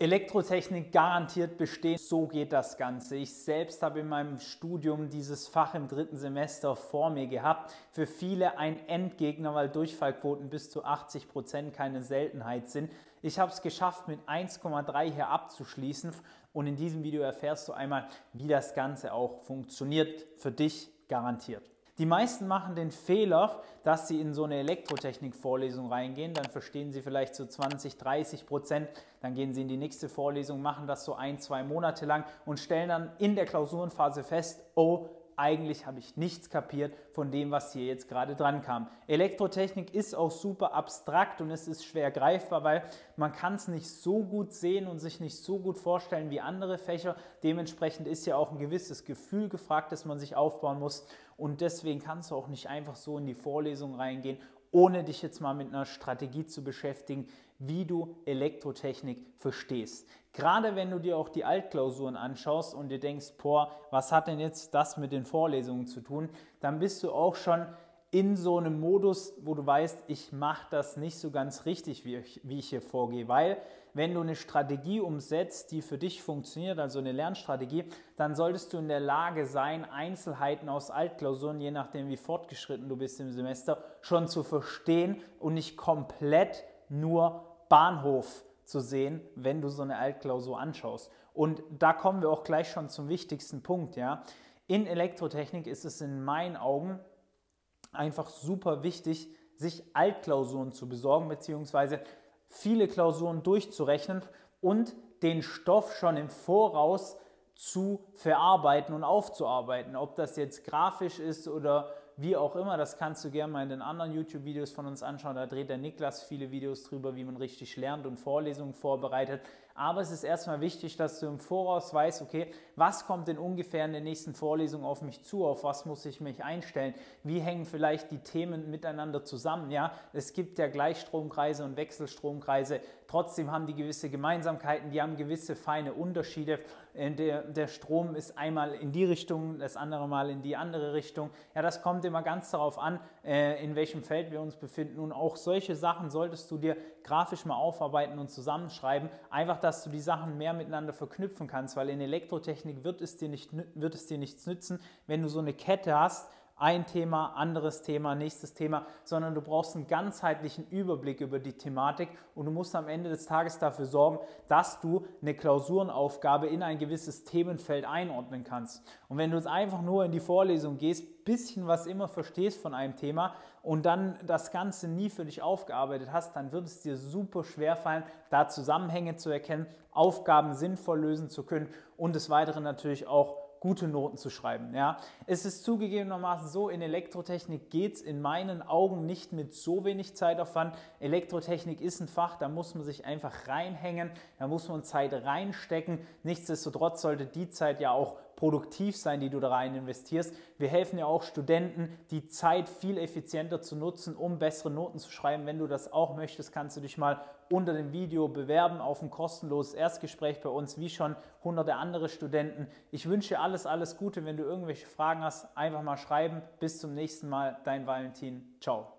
Elektrotechnik garantiert bestehen, so geht das Ganze. Ich selbst habe in meinem Studium dieses Fach im dritten Semester vor mir gehabt. Für viele ein Endgegner, weil Durchfallquoten bis zu 80 Prozent keine Seltenheit sind. Ich habe es geschafft, mit 1,3 hier abzuschließen und in diesem Video erfährst du einmal, wie das Ganze auch funktioniert. Für dich garantiert. Die meisten machen den Fehler, dass sie in so eine Elektrotechnik-Vorlesung reingehen, dann verstehen sie vielleicht so 20, 30 Prozent, dann gehen sie in die nächste Vorlesung, machen das so ein, zwei Monate lang und stellen dann in der Klausurenphase fest, oh, eigentlich habe ich nichts kapiert von dem, was hier jetzt gerade dran kam. Elektrotechnik ist auch super abstrakt und es ist schwer greifbar, weil man kann es nicht so gut sehen und sich nicht so gut vorstellen wie andere Fächer. Dementsprechend ist ja auch ein gewisses Gefühl gefragt, das man sich aufbauen muss und deswegen kannst du auch nicht einfach so in die Vorlesung reingehen ohne dich jetzt mal mit einer Strategie zu beschäftigen, wie du Elektrotechnik verstehst. Gerade wenn du dir auch die Altklausuren anschaust und dir denkst, boah, was hat denn jetzt das mit den Vorlesungen zu tun, dann bist du auch schon in so einem Modus, wo du weißt, ich mache das nicht so ganz richtig, wie ich, wie ich hier vorgehe. Weil wenn du eine Strategie umsetzt, die für dich funktioniert, also eine Lernstrategie, dann solltest du in der Lage sein, Einzelheiten aus Altklausuren, je nachdem wie fortgeschritten du bist im Semester, schon zu verstehen und nicht komplett nur Bahnhof zu sehen, wenn du so eine Altklausur anschaust. Und da kommen wir auch gleich schon zum wichtigsten Punkt. Ja. In Elektrotechnik ist es in meinen Augen einfach super wichtig, sich Altklausuren zu besorgen, beziehungsweise viele Klausuren durchzurechnen und den Stoff schon im Voraus zu verarbeiten und aufzuarbeiten. Ob das jetzt grafisch ist oder wie auch immer, das kannst du gerne mal in den anderen YouTube-Videos von uns anschauen. Da dreht der Niklas viele Videos drüber, wie man richtig lernt und Vorlesungen vorbereitet. Aber es ist erstmal wichtig, dass du im Voraus weißt, okay, was kommt denn ungefähr in der nächsten Vorlesung auf mich zu, auf was muss ich mich einstellen, wie hängen vielleicht die Themen miteinander zusammen. Ja, es gibt ja Gleichstromkreise und Wechselstromkreise, trotzdem haben die gewisse Gemeinsamkeiten, die haben gewisse feine Unterschiede. Äh, der, der Strom ist einmal in die Richtung, das andere Mal in die andere Richtung. Ja, das kommt immer ganz darauf an, äh, in welchem Feld wir uns befinden. Und auch solche Sachen solltest du dir grafisch mal aufarbeiten und zusammenschreiben. Einfach, dass du die Sachen mehr miteinander verknüpfen kannst, weil in Elektrotechnik wird es dir, nicht, wird es dir nichts nützen, wenn du so eine Kette hast, ein Thema, anderes Thema, nächstes Thema, sondern du brauchst einen ganzheitlichen Überblick über die Thematik und du musst am Ende des Tages dafür sorgen, dass du eine Klausurenaufgabe in ein gewisses Themenfeld einordnen kannst. Und wenn du jetzt einfach nur in die Vorlesung gehst, bisschen was immer verstehst von einem Thema und dann das Ganze nie für dich aufgearbeitet hast, dann wird es dir super schwer fallen, da Zusammenhänge zu erkennen, Aufgaben sinnvoll lösen zu können und des Weiteren natürlich auch gute Noten zu schreiben. Ja. Es ist zugegebenermaßen so, in Elektrotechnik geht es in meinen Augen nicht mit so wenig Zeitaufwand. Elektrotechnik ist ein Fach, da muss man sich einfach reinhängen, da muss man Zeit reinstecken. Nichtsdestotrotz sollte die Zeit ja auch produktiv sein, die du da rein investierst. Wir helfen ja auch Studenten, die Zeit viel effizienter zu nutzen, um bessere Noten zu schreiben. Wenn du das auch möchtest, kannst du dich mal unter dem Video bewerben auf ein kostenloses Erstgespräch bei uns, wie schon hunderte andere Studenten. Ich wünsche dir alles, alles Gute. Wenn du irgendwelche Fragen hast, einfach mal schreiben. Bis zum nächsten Mal, dein Valentin. Ciao.